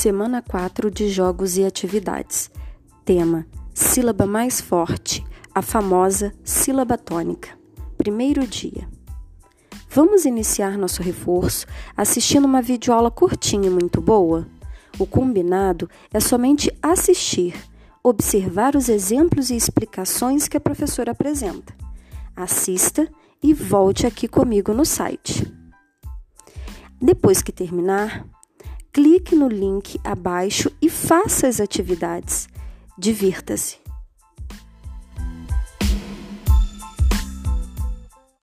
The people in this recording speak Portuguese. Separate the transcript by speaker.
Speaker 1: Semana 4 de Jogos e Atividades. Tema: Sílaba mais forte, a famosa sílaba tônica. Primeiro dia. Vamos iniciar nosso reforço assistindo uma videoaula curtinha e muito boa? O combinado é somente assistir, observar os exemplos e explicações que a professora apresenta. Assista e volte aqui comigo no site. Depois que terminar, clique no link abaixo e faça as atividades. Divirta-se!